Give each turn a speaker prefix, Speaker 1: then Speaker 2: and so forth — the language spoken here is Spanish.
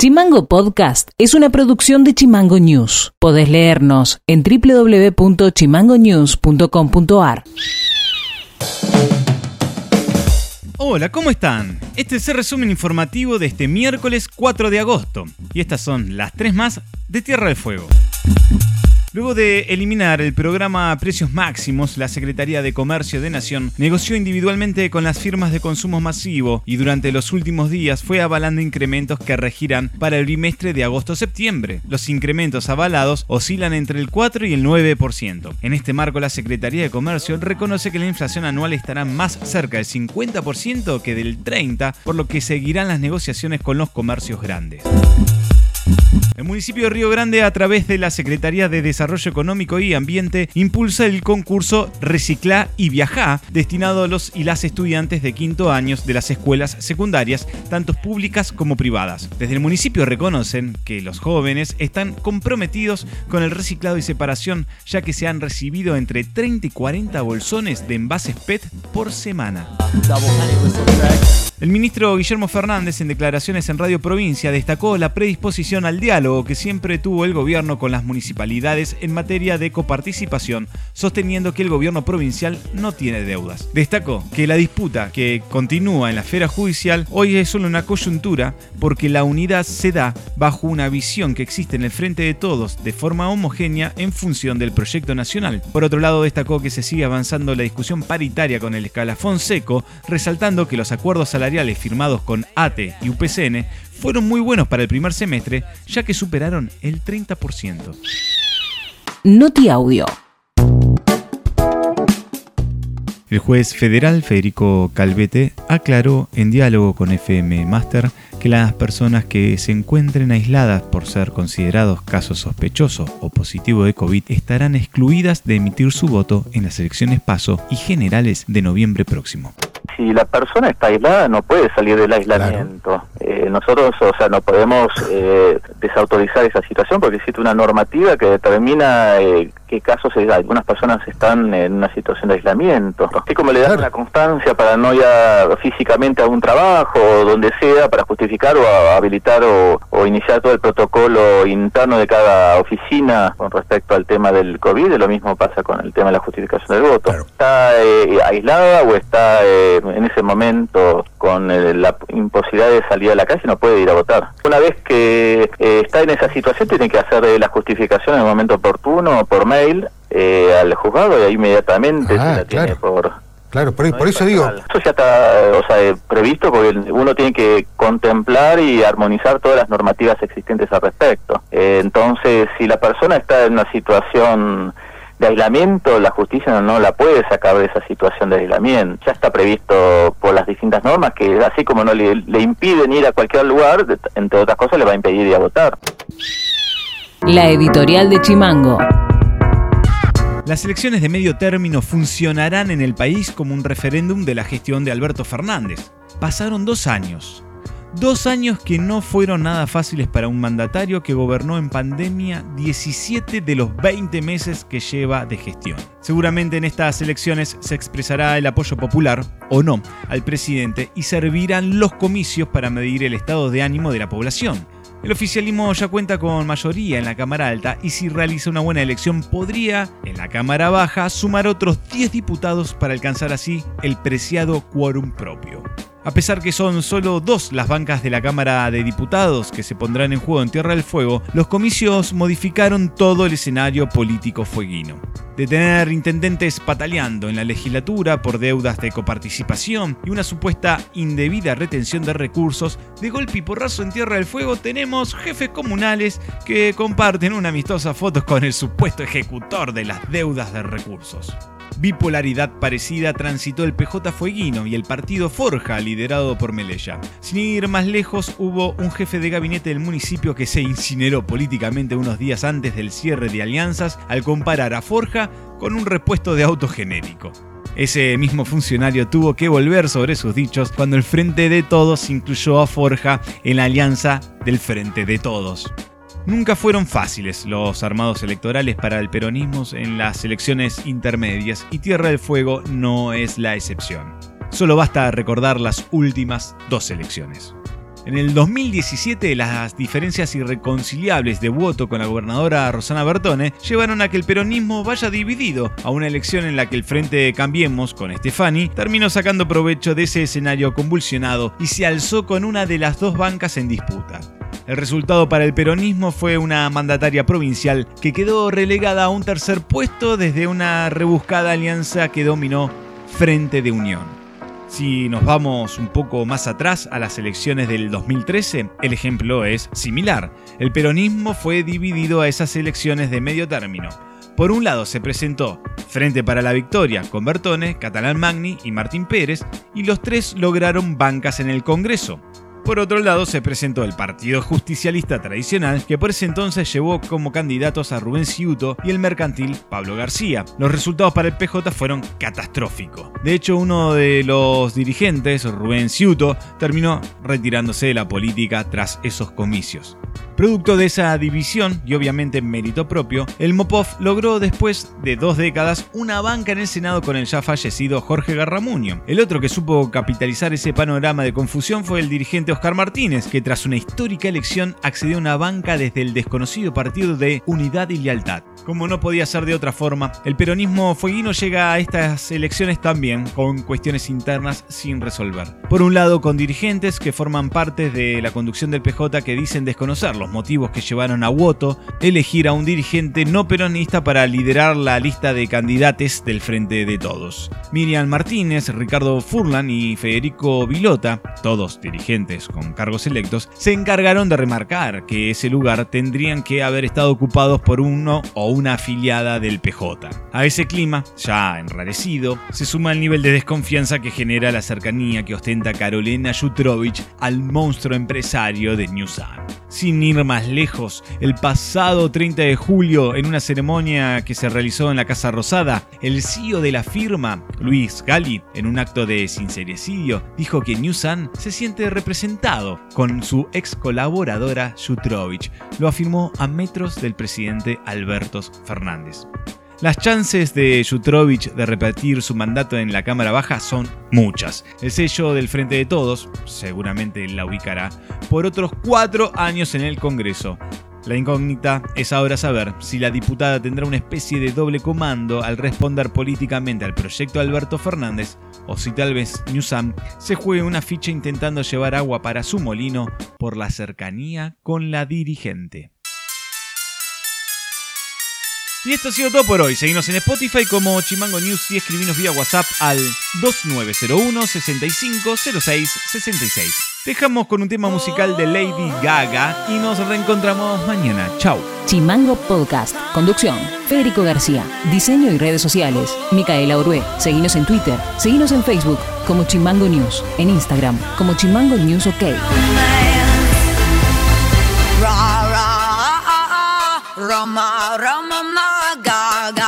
Speaker 1: Chimango Podcast es una producción de Chimango News. Podés leernos en www.chimangonews.com.ar.
Speaker 2: Hola, ¿cómo están? Este es el resumen informativo de este miércoles 4 de agosto. Y estas son las tres más de Tierra del Fuego. Luego de eliminar el programa Precios Máximos, la Secretaría de Comercio de Nación negoció individualmente con las firmas de consumo masivo y durante los últimos días fue avalando incrementos que regirán para el trimestre de agosto-septiembre. Los incrementos avalados oscilan entre el 4 y el 9%. En este marco, la Secretaría de Comercio reconoce que la inflación anual estará más cerca del 50% que del 30%, por lo que seguirán las negociaciones con los comercios grandes. El municipio de Río Grande, a través de la Secretaría de Desarrollo Económico y Ambiente, impulsa el concurso Recicla y Viajá, destinado a los y las estudiantes de quinto años de las escuelas secundarias, tanto públicas como privadas. Desde el municipio reconocen que los jóvenes están comprometidos con el reciclado y separación, ya que se han recibido entre 30 y 40 bolsones de envases PET por semana. El ministro Guillermo Fernández, en declaraciones en Radio Provincia, destacó la predisposición al diálogo que siempre tuvo el gobierno con las municipalidades en materia de coparticipación, sosteniendo que el gobierno provincial no tiene deudas. Destacó que la disputa que continúa en la esfera judicial hoy es solo una coyuntura porque la unidad se da bajo una visión que existe en el frente de todos de forma homogénea en función del proyecto nacional. Por otro lado, destacó que se sigue avanzando la discusión paritaria con el escalafón seco, resaltando que los acuerdos salariales firmados con ATE y UPCN fueron muy buenos para el primer semestre, ya que superaron el 30%.
Speaker 1: Noti Audio.
Speaker 2: El juez federal Federico Calvete aclaró en diálogo con FM Master que las personas que se encuentren aisladas por ser considerados casos sospechosos o positivos de COVID estarán excluidas de emitir su voto en las elecciones PASO y generales de noviembre próximo
Speaker 3: si la persona está aislada no puede salir del aislamiento. Eh, nosotros, o sea, no podemos eh, desautorizar esa situación porque existe una normativa que determina eh, qué casos algunas personas están en una situación de aislamiento. Así como le dan una constancia para no ir físicamente a un trabajo o donde sea para justificar o habilitar o, iniciar todo el protocolo interno de cada oficina con respecto al tema del COVID, lo mismo pasa con el tema de la justificación del voto. Está aislada o está en ese momento con la imposibilidad de salir a la calle no puede ir a votar. Una vez que eh, está en esa situación tiene que hacer eh, la justificación en el momento oportuno por mail eh, al juzgado y ahí inmediatamente ah, se la tiene por...
Speaker 4: Claro, por, eso digo...
Speaker 3: Eso ya está o sea, previsto porque uno tiene que contemplar y armonizar todas las normativas existentes al respecto. entonces, si la persona está en una situación de aislamiento, la justicia no, la puede sacar de esa situación de aislamiento. Ya está previsto por las distintas normas que así como no le, impiden ir a cualquier lugar, entre otras cosas le va a impedir ir a votar.
Speaker 1: La editorial de Chimango.
Speaker 2: Las elecciones de medio término funcionarán en el país como un referéndum de la gestión de Alberto Fernández. Pasaron dos años. Dos años que no fueron nada fáciles para un mandatario que gobernó en pandemia 17 de los 20 meses que lleva de gestión. Seguramente en estas elecciones se expresará el apoyo popular, o no, al presidente y servirán los comicios para medir el estado de ánimo de la población. El oficialismo ya cuenta con mayoría en la Cámara Alta y si realiza una buena elección podría, en la Cámara Baja, sumar otros 10 diputados para alcanzar así el preciado quórum propio. A pesar que son solo dos las bancas de la Cámara de Diputados que se pondrán en juego en Tierra del Fuego, los comicios modificaron todo el escenario político fueguino. De tener intendentes pataleando en la legislatura por deudas de coparticipación y una supuesta indebida retención de recursos, de golpe y porrazo en Tierra del Fuego tenemos jefes comunales que comparten una amistosa foto con el supuesto ejecutor de las deudas de recursos. Bipolaridad parecida transitó el PJ Fueguino y el partido Forja, liderado por Melella. Sin ir más lejos, hubo un jefe de gabinete del municipio que se incineró políticamente unos días antes del cierre de alianzas al comparar a Forja con un repuesto de auto genérico. Ese mismo funcionario tuvo que volver sobre sus dichos cuando el Frente de Todos incluyó a Forja en la alianza del Frente de Todos. Nunca fueron fáciles los armados electorales para el peronismo en las elecciones intermedias y Tierra del Fuego no es la excepción. Solo basta recordar las últimas dos elecciones. En el 2017, las diferencias irreconciliables de voto con la gobernadora Rosana Bertone llevaron a que el peronismo vaya dividido a una elección en la que el Frente Cambiemos, con Stefani, terminó sacando provecho de ese escenario convulsionado y se alzó con una de las dos bancas en disputa. El resultado para el peronismo fue una mandataria provincial que quedó relegada a un tercer puesto desde una rebuscada alianza que dominó Frente de Unión. Si nos vamos un poco más atrás a las elecciones del 2013, el ejemplo es similar. El peronismo fue dividido a esas elecciones de medio término. Por un lado se presentó Frente para la Victoria con Bertone, Catalán Magni y Martín Pérez, y los tres lograron bancas en el Congreso. Por otro lado, se presentó el Partido Justicialista Tradicional, que por ese entonces llevó como candidatos a Rubén Ciuto y el mercantil Pablo García. Los resultados para el PJ fueron catastróficos. De hecho, uno de los dirigentes, Rubén Ciuto, terminó retirándose de la política tras esos comicios. Producto de esa división y obviamente mérito propio, el Mopov logró después de dos décadas una banca en el Senado con el ya fallecido Jorge Garramuño. El otro que supo capitalizar ese panorama de confusión fue el dirigente Oscar Martínez, que tras una histórica elección accedió a una banca desde el desconocido partido de Unidad y Lealtad. Como no podía ser de otra forma, el peronismo fueguino llega a estas elecciones también con cuestiones internas sin resolver. Por un lado, con dirigentes que forman parte de la conducción del PJ que dicen desconocer los motivos que llevaron a Woto elegir a un dirigente no peronista para liderar la lista de candidatos del Frente de Todos. Miriam Martínez, Ricardo Furlan y Federico Vilota, todos dirigentes con cargos electos, se encargaron de remarcar que ese lugar tendrían que haber estado ocupados por uno o una afiliada del PJ. A ese clima, ya enrarecido, se suma el nivel de desconfianza que genera la cercanía que ostenta Carolina Jutrovich al monstruo empresario de New. Sin ir más lejos, el pasado 30 de julio, en una ceremonia que se realizó en la Casa Rosada, el CEO de la firma, Luis Gali, en un acto de sincericidio, dijo que New Sun se siente representado con su ex colaboradora Jutrovich. Lo afirmó a metros del presidente Alberto Fernández. Las chances de Jutrovich de repetir su mandato en la Cámara Baja son muchas. El sello del Frente de Todos seguramente la ubicará por otros cuatro años en el Congreso. La incógnita es ahora saber si la diputada tendrá una especie de doble comando al responder políticamente al proyecto de Alberto Fernández o si tal vez Newsam se juegue una ficha intentando llevar agua para su molino por la cercanía con la dirigente. Y esto ha sido todo por hoy. Seguimos en Spotify como Chimango News y escribinos vía WhatsApp al 2901 6506 66. Dejamos con un tema musical de Lady Gaga y nos reencontramos mañana. Chao.
Speaker 1: Chimango Podcast. Conducción. Federico García. Diseño y redes sociales. Micaela Orué. Seguinos en Twitter. Seguinos en Facebook como Chimango News. En Instagram como Chimango News OK. Rama, Rama, Gaga.